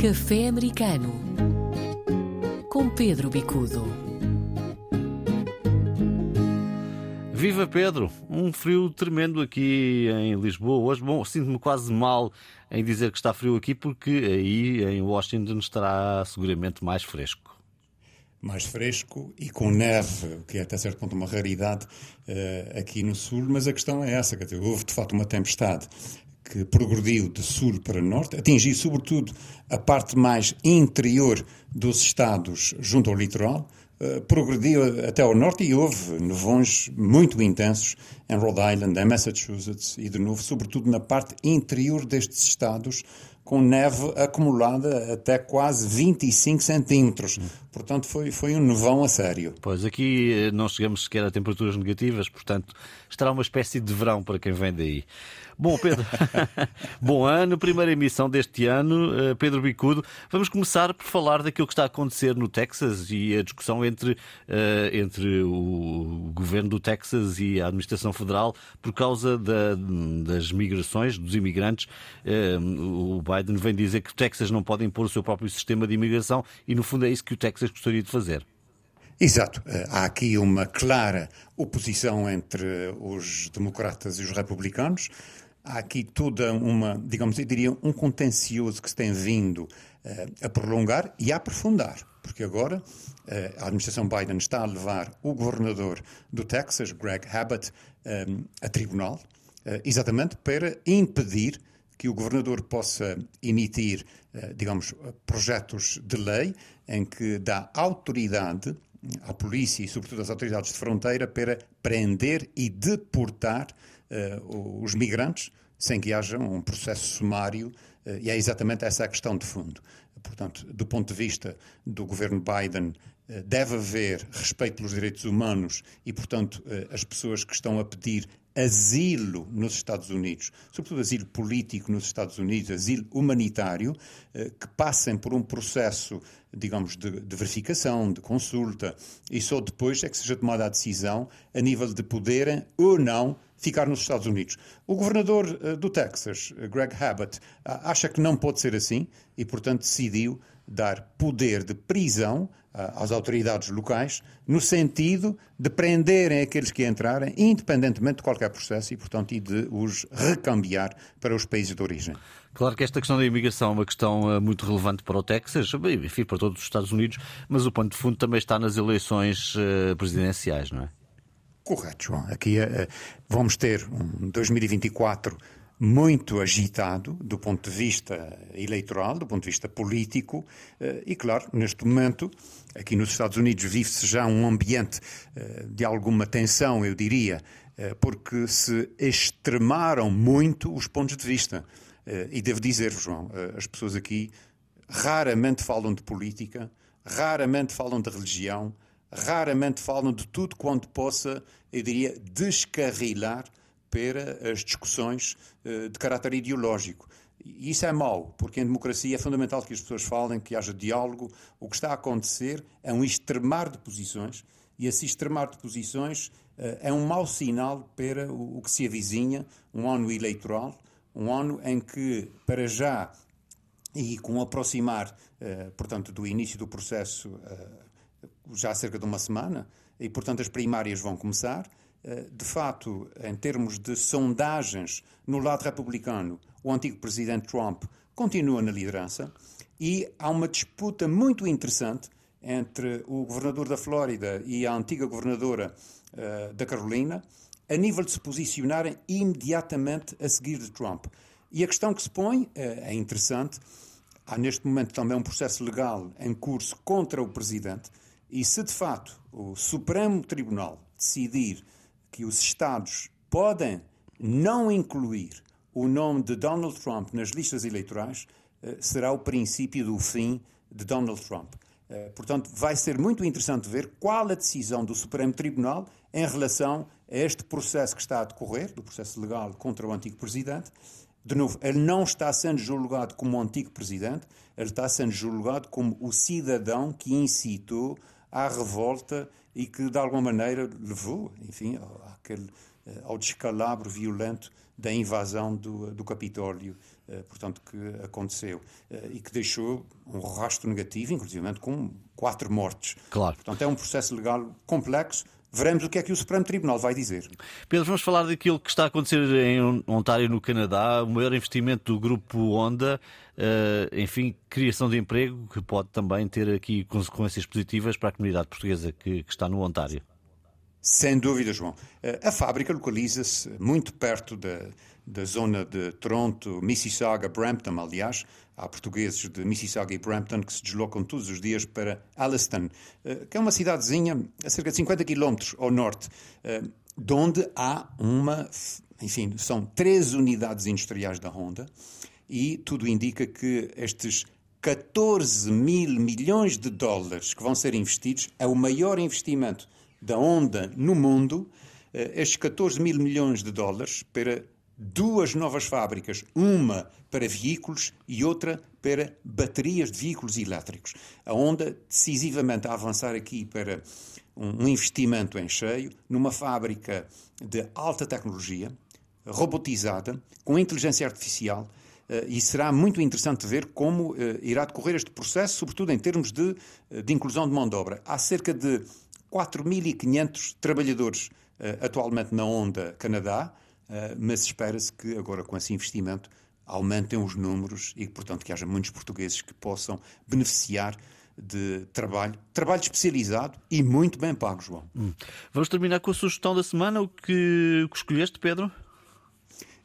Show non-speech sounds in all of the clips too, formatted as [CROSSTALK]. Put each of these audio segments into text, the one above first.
Café Americano com Pedro Bicudo. Viva Pedro! Um frio tremendo aqui em Lisboa. Hoje, bom, sinto-me quase mal em dizer que está frio aqui, porque aí em Washington estará seguramente mais fresco mais fresco e com neve, o que é até certo ponto uma raridade uh, aqui no sul, mas a questão é essa, dizer, houve de facto uma tempestade que progrediu de sul para norte, atingiu sobretudo a parte mais interior dos estados junto ao litoral, uh, progrediu até ao norte e houve nevões muito intensos em Rhode Island, em Massachusetts e de novo, sobretudo na parte interior destes estados, com neve acumulada até quase 25 centímetros. Portanto, foi, foi um nevão a sério. Pois, aqui eh, não chegamos sequer a temperaturas negativas, portanto, estará uma espécie de verão para quem vem daí. Bom, Pedro, [LAUGHS] bom ano, primeira emissão deste ano. Eh, Pedro Bicudo, vamos começar por falar daquilo que está a acontecer no Texas e a discussão entre, uh, entre o governo do Texas e a administração federal por causa da, das migrações, dos imigrantes. O Biden vem dizer que o Texas não pode impor o seu próprio sistema de imigração e, no fundo, é isso que o Texas gostaria de fazer. Exato. Há aqui uma clara oposição entre os democratas e os republicanos há aqui toda uma, digamos, eu diria, um contencioso que se tem vindo uh, a prolongar e a aprofundar, porque agora a administração Biden está a levar o governador do Texas, Greg Abbott, eh, a tribunal, exatamente para impedir que o governador possa emitir, digamos, projetos de lei em que dá autoridade à polícia e, sobretudo, às autoridades de fronteira para prender e deportar uh, os migrantes sem que haja um processo sumário, uh, e é exatamente essa a questão de fundo. Portanto, do ponto de vista do governo Biden, deve haver respeito pelos direitos humanos e, portanto, as pessoas que estão a pedir asilo nos Estados Unidos, sobretudo asilo político nos Estados Unidos, asilo humanitário, que passem por um processo, digamos, de, de, verificação, de consulta, e só depois é que seja tomada a decisão a nível de poderem ou não ficar nos Estados Unidos. O governador do Texas, Greg Abbott, acha que não pode ser assim e, portanto, decidiu dar poder de prisão às autoridades locais, no sentido de prenderem aqueles que entrarem, independentemente de qualquer processo, e, portanto, e de os recambiar para os países de origem. Claro que esta questão da imigração é uma questão muito relevante para o Texas, enfim, para todos os Estados Unidos, mas o ponto de fundo também está nas eleições presidenciais, não é? Correto, João. Aqui vamos ter um 2024 muito agitado do ponto de vista eleitoral, do ponto de vista político, uh, e claro, neste momento, aqui nos Estados Unidos vive-se já um ambiente uh, de alguma tensão, eu diria, porque se extremaram muito os pontos de vista. E devo dizer, João, as pessoas aqui raramente falam de política, raramente falam de religião, raramente falam de tudo quanto possa, eu diria, descarrilar para as discussões uh, de caráter ideológico. E isso é mau, porque em democracia é fundamental que as pessoas falem, que haja diálogo. O que está a acontecer é um extremar de posições, e esse extremar de posições uh, é um mau sinal para o, que se avizinha, um ano eleitoral, um ano em que, para já, e com o aproximar, portanto, do início do processo já há cerca de uma semana, e portanto as primárias vão começar. Eh, de facto, em termos de sondagens no lado republicano, o antigo presidente Trump continua na liderança e há uma disputa muito interessante entre o governador da Flórida e a antiga governadora uh, da Carolina, a nível de se posicionarem imediatamente a seguir de Trump. E a questão que se põe uh, é interessante. Há neste momento também um processo legal em curso contra o presidente e se de fato o Supremo Tribunal decidir que os Estados podem não incluir o nome de Donald Trump nas listas eleitorais, eh, será o princípio do fim de Donald Trump. Eh, portanto, vai ser muito interessante ver qual a decisão do Supremo Tribunal em relação a este processo que está a decorrer, do processo legal contra o antigo presidente. De novo, ele não está sendo julgado como o antigo presidente, ele está sendo julgado como o cidadão que incitou à revolta e que, de alguma maneira, levou, enfim, àquele, eh, ao descalabro violento da invasão do, do Capitólio portanto, que aconteceu e que deixou um rastro negativo, inclusive com quatro mortes. Claro. Portanto, é um processo legal complexo, Veremos o que é que o Supremo Tribunal vai dizer. Pedro, vamos falar daquilo que está a acontecer em Ontário, no Canadá, o maior investimento do grupo Honda, uh, enfim, criação de emprego, que pode também ter aqui consequências positivas para a comunidade portuguesa que, que está no Ontário. Sem dúvida, João. Eh, a fábrica localiza-se muito perto da, da zona de Toronto, Mississauga, Brampton, aliás. Há portugueses de Mississauga e Brampton que se deslocam todos os dias para Alliston, eh, que é uma cidadezinha a cerca de 50 quilómetros ao norte, eh, de onde há uma, enfim, são três unidades industriais da Honda e tudo indica que estes 14 mil milhões de dólares que vão ser investidos é o maior investimento da Honda no mundo, eh, estes 14 mil milhões de dólares para duas novas fábricas, uma para veículos e outra para baterias de veículos elétricos. A Honda decisivamente a avançar aqui para um investimento em cheio numa fábrica de alta tecnologia, robotizada, com inteligência artificial, eh, e será muito interessante ver como eh, irá decorrer este processo, sobretudo em termos de, de inclusão de mão de obra. Há cerca de 4.500 trabalhadores uh, atualmente na Onda Canadá, uh, mas espera-se que agora com esse investimento aumentem os números e, portanto, que haja muitos portugueses que possam beneficiar de trabalho, trabalho especializado e muito bem pago, João. Hum. Vamos terminar com a sugestão da semana, o que, o que escolheste, Pedro?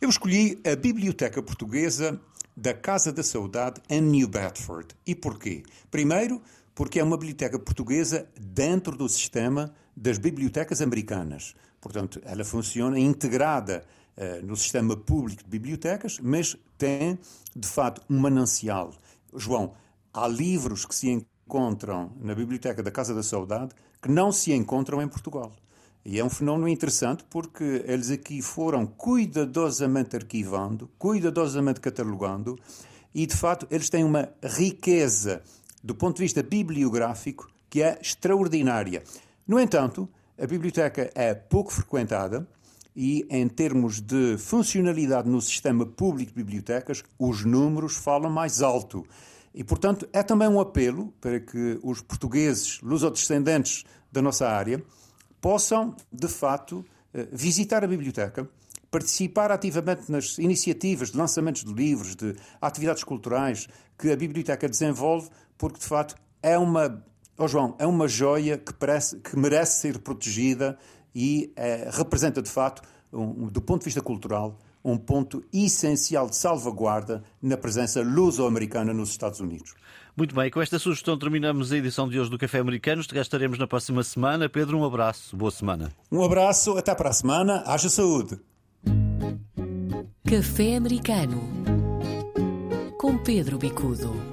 Eu escolhi a Biblioteca Portuguesa da Casa da Saudade em New Bedford. E porquê? Primeiro, porque é uma biblioteca portuguesa dentro do sistema das bibliotecas americanas. Portanto, ela funciona integrada uh, no sistema público de bibliotecas, mas tem, de facto, um manancial. João, há livros que se encontram na Biblioteca da Casa da Saudade que não se encontram em Portugal. E é um fenómeno interessante porque eles aqui foram cuidadosamente arquivando, cuidadosamente catalogando, e de facto eles têm uma riqueza do ponto de vista bibliográfico, que é extraordinária. No entanto, a biblioteca é pouco frequentada e, em termos de funcionalidade no sistema público de bibliotecas, os números falam mais alto. E, portanto, é também um apelo para que os portugueses, lusodescendentes da nossa área, possam, de fato, eh, visitar a biblioteca, participar ativamente nas iniciativas de lançamentos de livros, de atividades culturais que a biblioteca desenvolve, porque de facto é uma, oh João, é uma joia que, parece, que merece ser protegida e é, representa de facto, um, do ponto de vista cultural, um ponto essencial de salvaguarda na presença luso-americana nos Estados Unidos. Muito bem, com esta sugestão terminamos a edição de hoje do Café Americanos. Te estaremos na próxima semana. Pedro, um abraço. Boa semana. Um abraço, até para a semana. Haja saúde. Café Americano com Pedro Bicudo.